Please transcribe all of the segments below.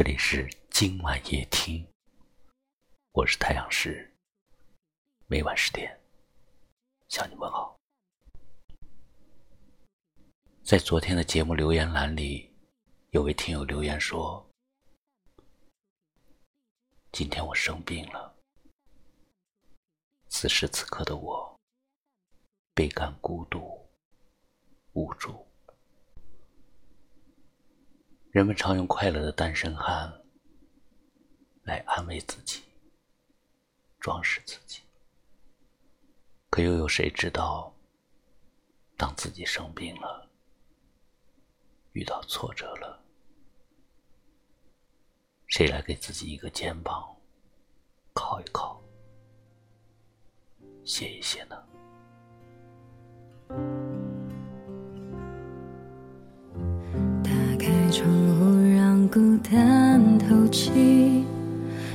这里是今晚夜听，我是太阳石，每晚十点向你问好。在昨天的节目留言栏里，有位听友留言说：“今天我生病了，此时此刻的我倍感孤独、无助。”人们常用快乐的单身汉来安慰自己、装饰自己，可又有谁知道，当自己生病了、遇到挫折了，谁来给自己一个肩膀靠一靠、歇一歇呢？单透气，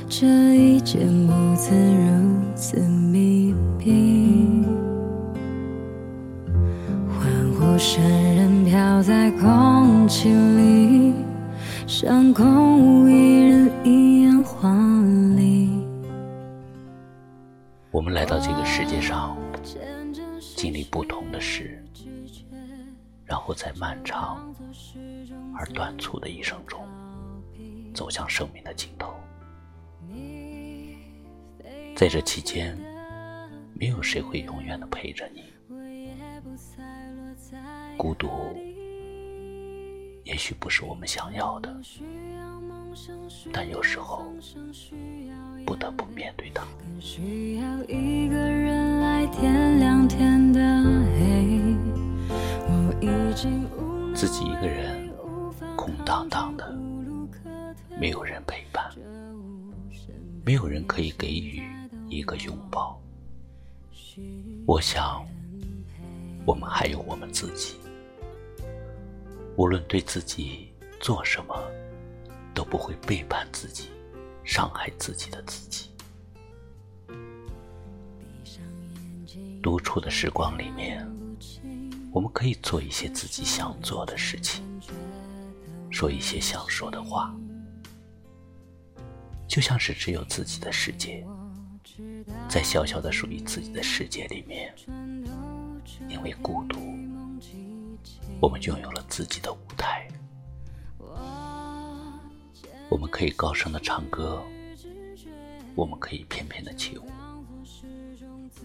这一间屋子如此密闭，欢呼声仍飘在空气里，像空无一人一样华丽。我们来到这个世界上，经历不同的事，然后在漫长。而短促的一生中，走向生命的尽头。在这期间，没有谁会永远的陪着你。孤独，也许不是我们想要的，但有时候不得不面对它。人可以给予一个拥抱。我想，我们还有我们自己。无论对自己做什么，都不会背叛自己、伤害自己的自己。独处的时光里面，我们可以做一些自己想做的事情。说一些想说的话，就像是只有自己的世界，在小小的属于自己的世界里面，因为孤独，我们拥有了自己的舞台。我们可以高声的唱歌，我们可以翩翩的起舞，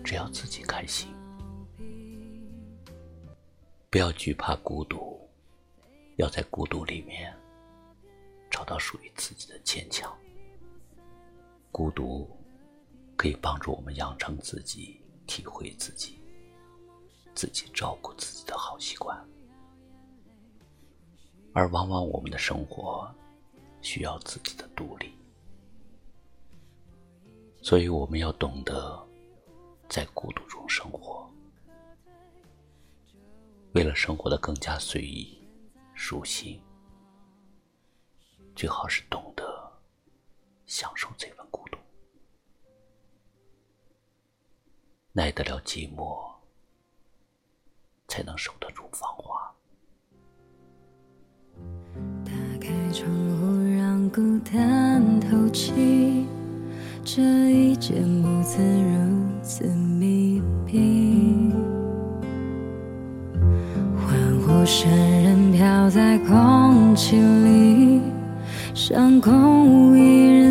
只要自己开心，不要惧怕孤独。要在孤独里面找到属于自己的坚强。孤独可以帮助我们养成自己体会自己、自己照顾自己的好习惯，而往往我们的生活需要自己的独立，所以我们要懂得在孤独中生活，为了生活的更加随意。舒心，最好是懂得享受这份耐得了寂寞，才能守得住芳华。打开窗户，让孤单透气，这一间屋子如此密闭，欢呼声。在空气里，像空无一人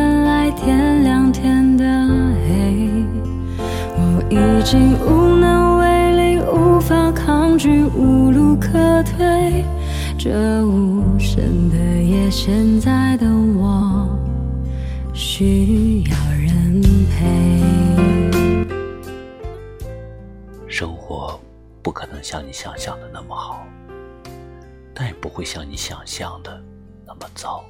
我已经无能为力，无法抗拒，无路可退。这无声的夜，现在的我需要人陪。生活不可。能像你想象的那么好，但也不会像你想象的那么糟。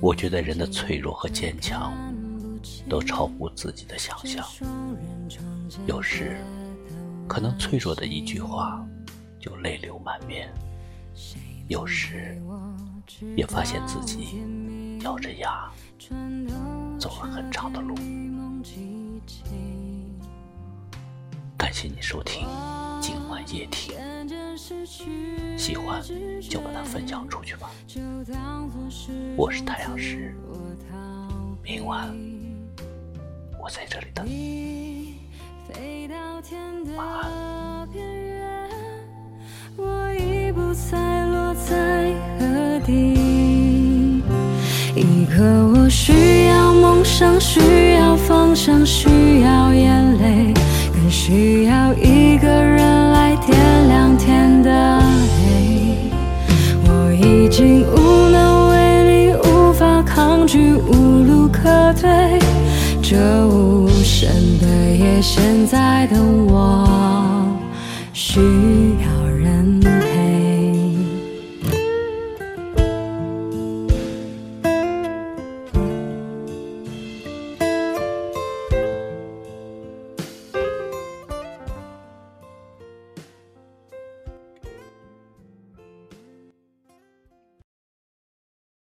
我觉得人的脆弱和坚强都超乎自己的想象。有时，可能脆弱的一句话就泪流满面；有时，也发现自己咬着牙走了很长的路。感谢你收听今晚夜听，喜欢就把它分享出去吧。我是太阳石，明晚我在这里等你。晚安。我已不再落在何地，一个我需要梦想，需要方向，需要眼泪，更需要一个人来点亮天的黑。我已经无能为力，无法抗拒，无路可退。这无声的夜，现在的我。